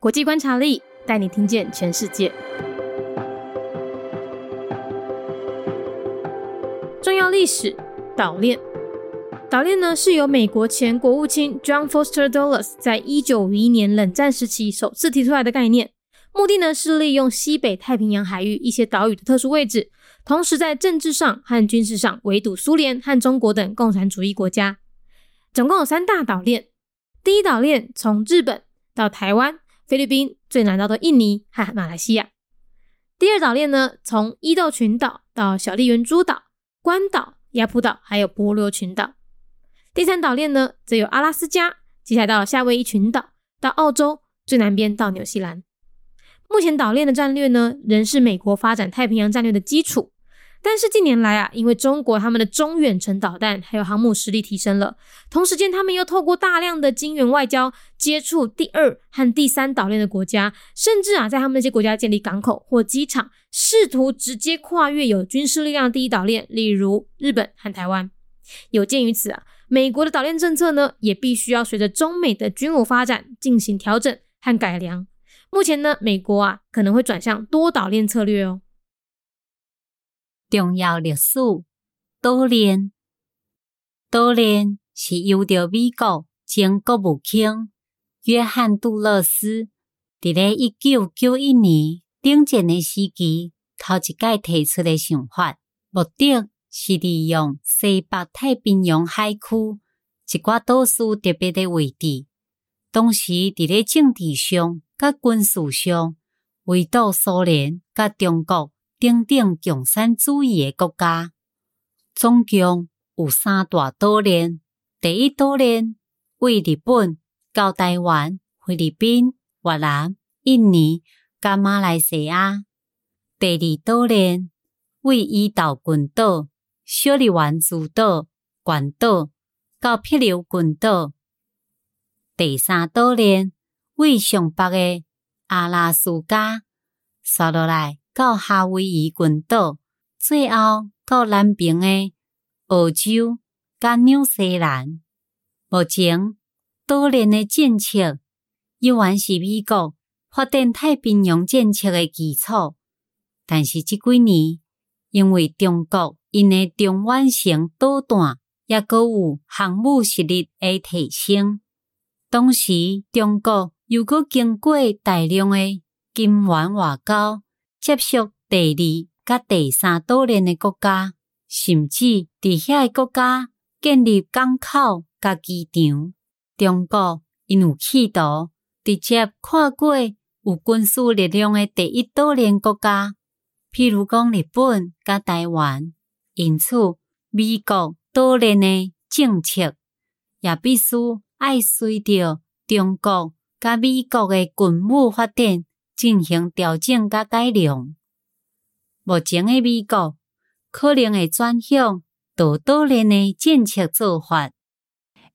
国际观察力带你听见全世界。重要历史岛链，岛链呢是由美国前国务卿 John Foster Dulles 在一九五一年冷战时期首次提出来的概念，目的呢是利用西北太平洋海域一些岛屿的特殊位置，同时在政治上和军事上围堵苏联和中国等共产主义国家。总共有三大岛链，第一岛链从日本到台湾、菲律宾，最南到的印尼和马来西亚。第二岛链呢，从伊豆群岛到小笠原诸岛。关岛、亚普岛还有波罗群岛。第三岛链呢，则有阿拉斯加，接下来到夏威夷群岛，到澳洲最南边到纽西兰。目前岛链的战略呢，仍是美国发展太平洋战略的基础。但是近年来啊，因为中国他们的中远程导弹还有航母实力提升了，同时间他们又透过大量的金援外交接触第二和第三岛链的国家，甚至啊在他们那些国家建立港口或机场，试图直接跨越有军事力量的第一岛链，例如日本和台湾。有鉴于此啊，美国的岛链政策呢，也必须要随着中美的军武发展进行调整和改良。目前呢，美国啊可能会转向多岛链策略哦。重要历史岛链，岛链是由着美国前国务卿约翰杜勒斯伫咧一九九一年顶战的时期头一届提出的想法，目的是利用西北太平洋海区一寡岛屿特别的位置，同时伫咧政治上甲军事上围堵苏联甲中国。等等共产主义的国家，总共有三大岛链。第一岛链为日本、到台湾、菲律宾、越南、印尼、加马来西亚；第二岛链为伊岛群岛、小笠原诸岛、关岛到帛琉群岛；第三岛链为上北的阿拉斯加，刷落来。到夏威夷群岛，最后到南边的澳洲甲纽西兰。目前岛链的政策依然是美国发展太平洋政策的基础，但是这几年因为中国因的中远程导弹也阁有航母实力的提升，同时中国又阁经过大量的金援外交。接触第二甲第三岛链的国家，甚至伫遐个国家建立港口甲机场。中国因有企图直接跨过有军事力量的第一岛链国家，譬如讲日本甲台湾。因此，美国岛链的政策也必须爱随着中国甲美国的军武发展。进行调整甲改良。目前的美国可能会转向多岛链的政策做法。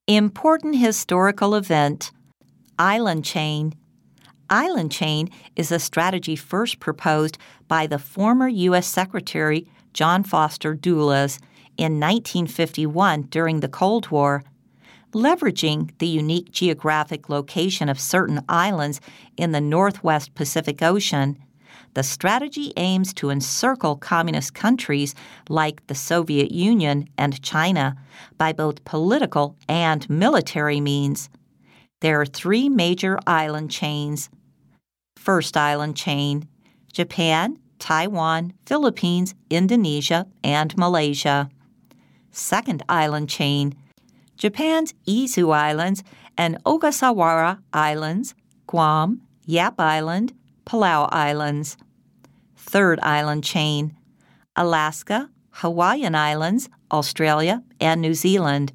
Important historical event Island Chain. Island Chain is a strategy first proposed by the former U.S. Secretary John Foster Dulles in 1951 during the Cold War leveraging the unique geographic location of certain islands in the northwest Pacific Ocean, the strategy aims to encircle communist countries like the Soviet Union and China by both political and military means. There are three major island chains. First island chain Japan, Taiwan, Philippines, Indonesia, and Malaysia. Second island chain Japan's Izu Islands and Ogasawara Islands, Guam, Yap Island, Palau Islands. Third island chain Alaska, Hawaiian Islands, Australia, and New Zealand.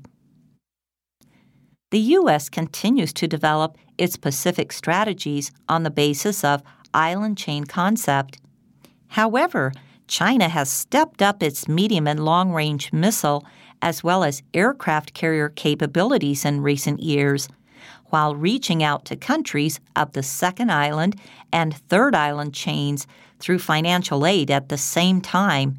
The U.S. continues to develop its Pacific strategies on the basis of island chain concept. However, China has stepped up its medium and long range missile as well as aircraft carrier capabilities in recent years, while reaching out to countries of the second island and third island chains through financial aid at the same time.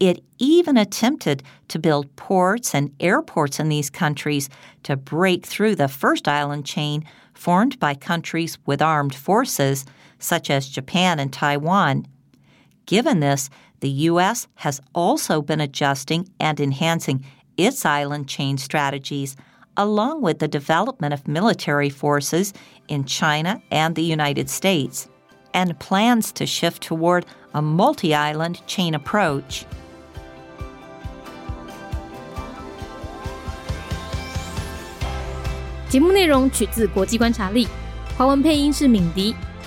It even attempted to build ports and airports in these countries to break through the first island chain formed by countries with armed forces, such as Japan and Taiwan. Given this, the U.S. has also been adjusting and enhancing its island chain strategies, along with the development of military forces in China and the United States, and plans to shift toward a multi island chain approach.